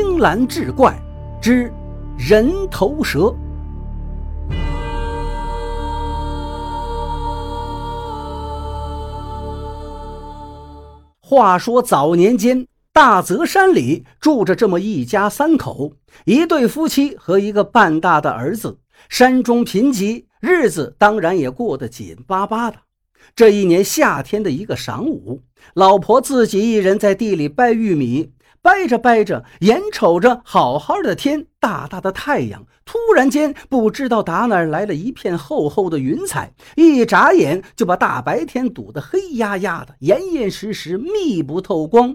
青蓝志怪之人头蛇。话说早年间，大泽山里住着这么一家三口，一对夫妻和一个半大的儿子。山中贫瘠，日子当然也过得紧巴巴的。这一年夏天的一个晌午，老婆自己一人在地里掰玉米，掰着掰着，眼瞅着好好的天，大大的太阳，突然间不知道打哪儿来了一片厚厚的云彩，一眨眼就把大白天堵得黑压压的，严严实实，密不透光。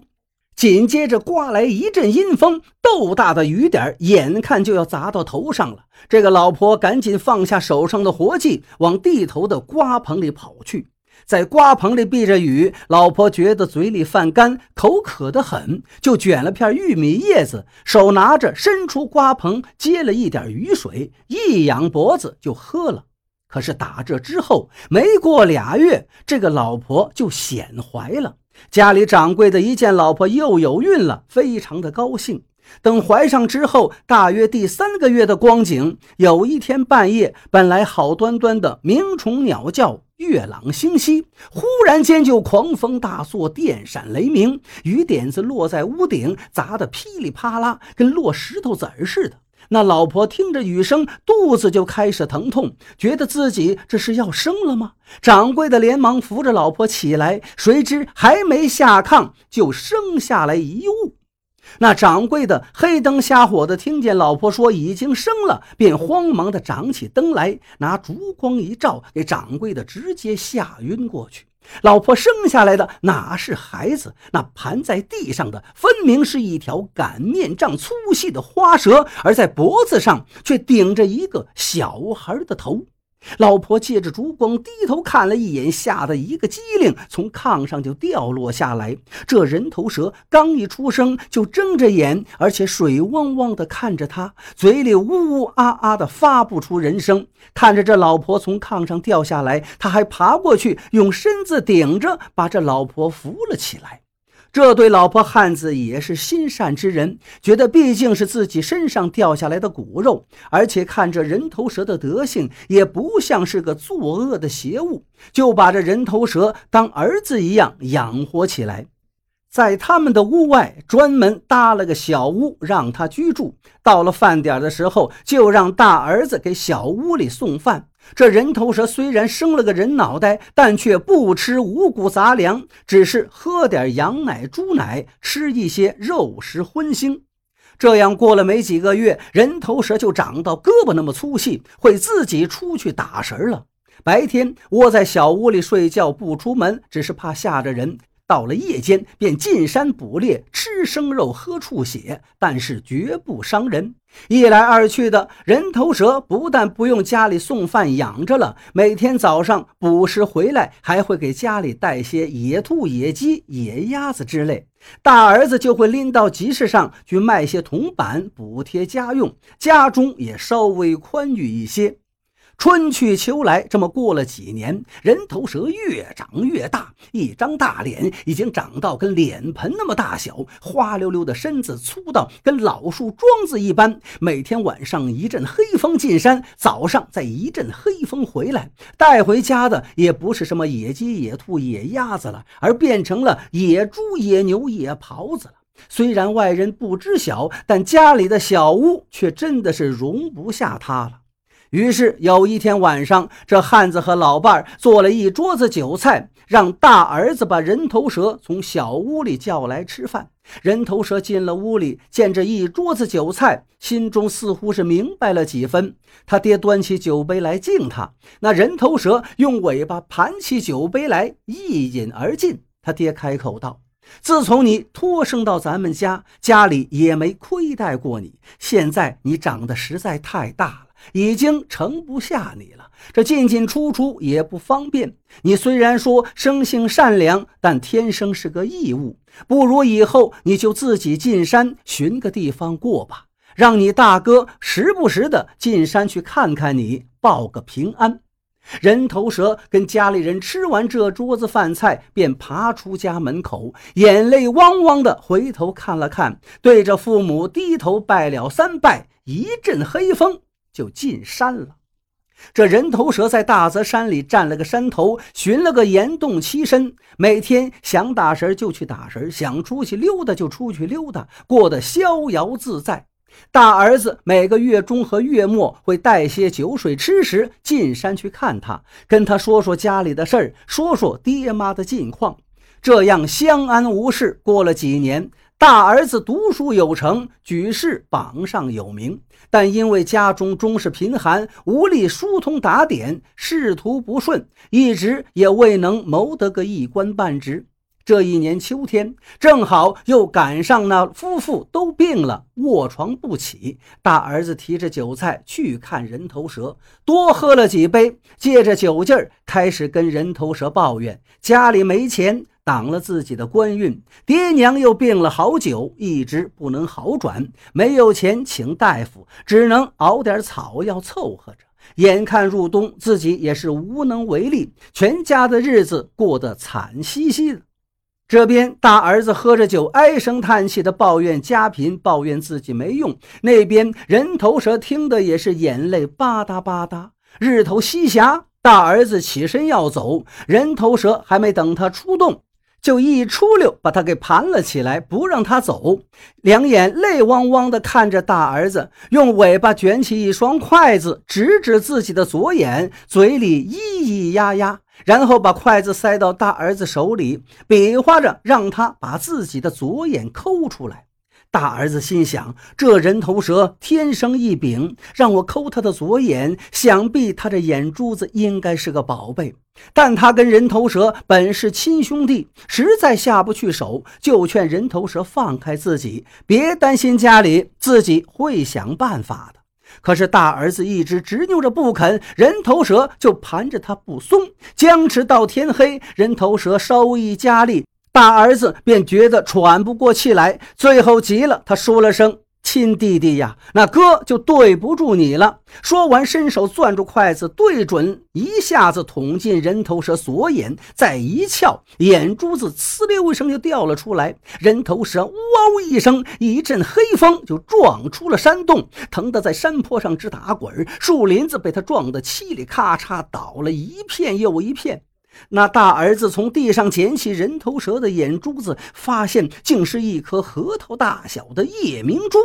紧接着刮来一阵阴风，豆大的雨点眼看就要砸到头上了。这个老婆赶紧放下手上的活计，往地头的瓜棚里跑去。在瓜棚里避着雨，老婆觉得嘴里泛干，口渴得很，就卷了片玉米叶子，手拿着伸出瓜棚接了一点雨水，一仰脖子就喝了。可是打这之后，没过俩月，这个老婆就显怀了。家里掌柜的一见老婆又有孕了，非常的高兴。等怀上之后，大约第三个月的光景，有一天半夜，本来好端端的鸣虫鸟叫、月朗星稀，忽然间就狂风大作、电闪雷鸣，雨点子落在屋顶，砸得噼里啪啦，跟落石头子儿似的。那老婆听着雨声，肚子就开始疼痛，觉得自己这是要生了吗？掌柜的连忙扶着老婆起来，谁知还没下炕，就生下来一物。那掌柜的黑灯瞎火的听见老婆说已经生了，便慌忙的掌起灯来，拿烛光一照，给掌柜的直接吓晕过去。老婆生下来的哪是孩子？那盘在地上的分明是一条擀面杖粗细的花蛇，而在脖子上却顶着一个小孩的头。老婆借着烛光低头看了一眼，吓得一个机灵，从炕上就掉落下来。这人头蛇刚一出生就睁着眼，而且水汪汪的看着他，嘴里呜呜啊啊的发不出人声。看着这老婆从炕上掉下来，他还爬过去，用身子顶着，把这老婆扶了起来。这对老婆汉子也是心善之人，觉得毕竟是自己身上掉下来的骨肉，而且看这人头蛇的德行也不像是个作恶的邪物，就把这人头蛇当儿子一样养活起来。在他们的屋外专门搭了个小屋让他居住。到了饭点的时候，就让大儿子给小屋里送饭。这人头蛇虽然生了个人脑袋，但却不吃五谷杂粮，只是喝点羊奶、猪奶，吃一些肉食荤腥。这样过了没几个月，人头蛇就长到胳膊那么粗细，会自己出去打食了。白天窝在小屋里睡觉，不出门，只是怕吓着人。到了夜间，便进山捕猎，吃生肉，喝畜血，但是绝不伤人。一来二去的，人头蛇不但不用家里送饭养着了，每天早上捕食回来，还会给家里带些野兔、野鸡、野鸭子之类。大儿子就会拎到集市上去卖些铜板，补贴家用，家中也稍微宽裕一些。春去秋来，这么过了几年，人头蛇越长越大，一张大脸已经长到跟脸盆那么大小，花溜溜的身子粗到跟老树桩子一般。每天晚上一阵黑风进山，早上再一阵黑风回来，带回家的也不是什么野鸡、野兔、野鸭子了，而变成了野猪、野牛、野狍子了。虽然外人不知晓，但家里的小屋却真的是容不下他了。于是有一天晚上，这汉子和老伴儿做了一桌子酒菜，让大儿子把人头蛇从小屋里叫来吃饭。人头蛇进了屋里，见这一桌子酒菜，心中似乎是明白了几分。他爹端起酒杯来敬他，那人头蛇用尾巴盘起酒杯来一饮而尽。他爹开口道：“自从你托生到咱们家，家里也没亏待过你。现在你长得实在太大了。”已经盛不下你了，这进进出出也不方便。你虽然说生性善良，但天生是个异物，不如以后你就自己进山寻个地方过吧，让你大哥时不时的进山去看看你，报个平安。人头蛇跟家里人吃完这桌子饭菜，便爬出家门口，眼泪汪汪的回头看了看，对着父母低头拜了三拜，一阵黑风就进山了。这人头蛇在大泽山里占了个山头，寻了个岩洞栖身，每天想打神就去打神，想出去溜达就出去溜达，过得逍遥自在。大儿子每个月中和月末会带些酒水吃食进山去看他，跟他说说家里的事儿，说说爹妈的近况，这样相安无事。过了几年，大儿子读书有成，举世榜上有名，但因为家中终是贫寒，无力疏通打点，仕途不顺，一直也未能谋得个一官半职。这一年秋天，正好又赶上那夫妇都病了，卧床不起。大儿子提着酒菜去看人头蛇，多喝了几杯，借着酒劲儿，开始跟人头蛇抱怨家里没钱，挡了自己的官运；爹娘又病了好久，一直不能好转，没有钱请大夫，只能熬点草药凑合着。眼看入冬，自己也是无能为力，全家的日子过得惨兮兮的。这边大儿子喝着酒，唉声叹气的抱怨家贫，抱怨自己没用。那边人头蛇听的也是眼泪吧嗒吧嗒。日头西下，大儿子起身要走，人头蛇还没等他出动，就一出溜把他给盘了起来，不让他走。两眼泪汪汪的看着大儿子，用尾巴卷起一双筷子，指指自己的左眼，嘴里咿咿呀呀。然后把筷子塞到大儿子手里，比划着让他把自己的左眼抠出来。大儿子心想：这人头蛇天生异禀，让我抠他的左眼，想必他这眼珠子应该是个宝贝。但他跟人头蛇本是亲兄弟，实在下不去手，就劝人头蛇放开自己，别担心家里，自己会想办法的。可是大儿子一直执拗着不肯，人头蛇就盘着他不松，僵持到天黑。人头蛇稍一加力，大儿子便觉得喘不过气来，最后急了，他说了声。亲弟弟呀，那哥就对不住你了。说完，伸手攥住筷子，对准，一下子捅进人头蛇左眼，再一撬，眼珠子呲溜一声就掉了出来。人头蛇哇呜一声，一阵黑风就撞出了山洞，疼得在山坡上直打滚，树林子被他撞得嘁里咔嚓倒了一片又一片。那大儿子从地上捡起人头蛇的眼珠子，发现竟是一颗核桃大小的夜明珠，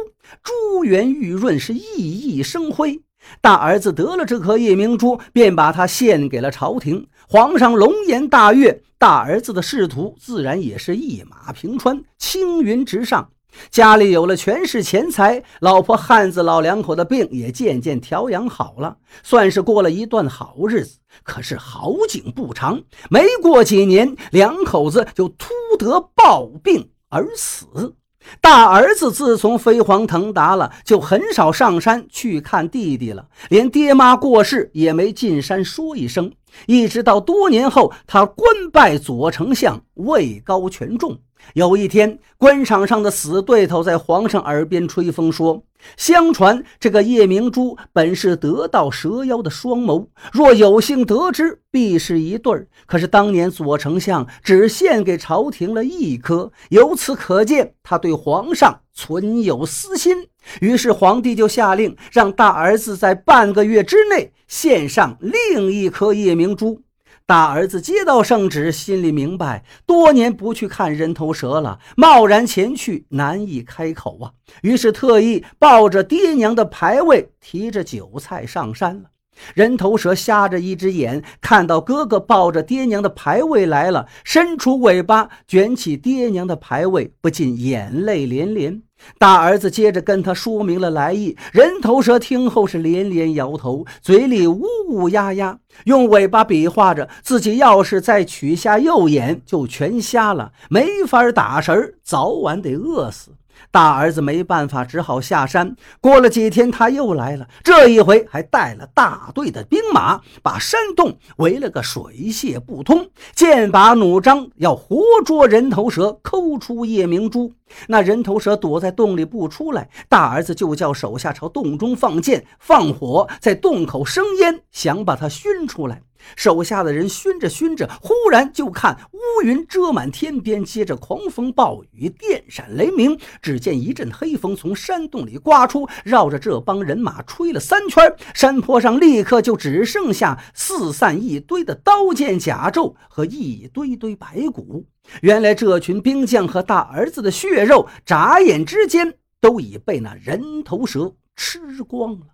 珠圆玉润，是熠熠生辉。大儿子得了这颗夜明珠，便把它献给了朝廷。皇上龙颜大悦，大儿子的仕途自然也是一马平川，青云直上。家里有了权势钱财，老婆汉子老两口的病也渐渐调养好了，算是过了一段好日子。可是好景不长，没过几年，两口子就突得暴病而死。大儿子自从飞黄腾达了，就很少上山去看弟弟了，连爹妈过世也没进山说一声。一直到多年后，他官拜左丞相，位高权重。有一天，官场上的死对头在皇上耳边吹风说：“相传这个夜明珠本是得道蛇妖的双眸，若有幸得知，必是一对儿。可是当年左丞相只献给朝廷了一颗，由此可见他对皇上存有私心。于是皇帝就下令，让大儿子在半个月之内献上另一颗夜明珠。”大儿子接到圣旨，心里明白，多年不去看人头蛇了，贸然前去难以开口啊。于是特意抱着爹娘的牌位，提着酒菜上山了。人头蛇瞎着一只眼，看到哥哥抱着爹娘的牌位来了，伸出尾巴卷起爹娘的牌位，不禁眼泪连连。大儿子接着跟他说明了来意，人头蛇听后是连连摇头，嘴里呜呜呀呀，用尾巴比划着自己要是再取下右眼，就全瞎了，没法打神，早晚得饿死。大儿子没办法，只好下山。过了几天，他又来了，这一回还带了大队的兵马，把山洞围了个水泄不通，剑拔弩张，要活捉人头蛇，抠出夜明珠。那人头蛇躲在洞里不出来，大儿子就叫手下朝洞中放箭、放火，在洞口生烟，想把它熏出来。手下的人熏着熏着，忽然就看乌云遮满天边，接着狂风暴雨，电闪雷鸣。只见一阵黑风从山洞里刮出，绕着这帮人马吹了三圈，山坡上立刻就只剩下四散一堆的刀剑甲胄和一堆堆白骨。原来这群兵将和大儿子的血肉，眨眼之间都已被那人头蛇吃光了。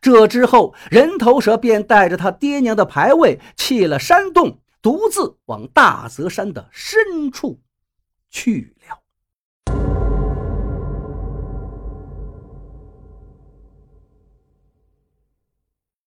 这之后，人头蛇便带着他爹娘的牌位弃了山洞，独自往大泽山的深处去了。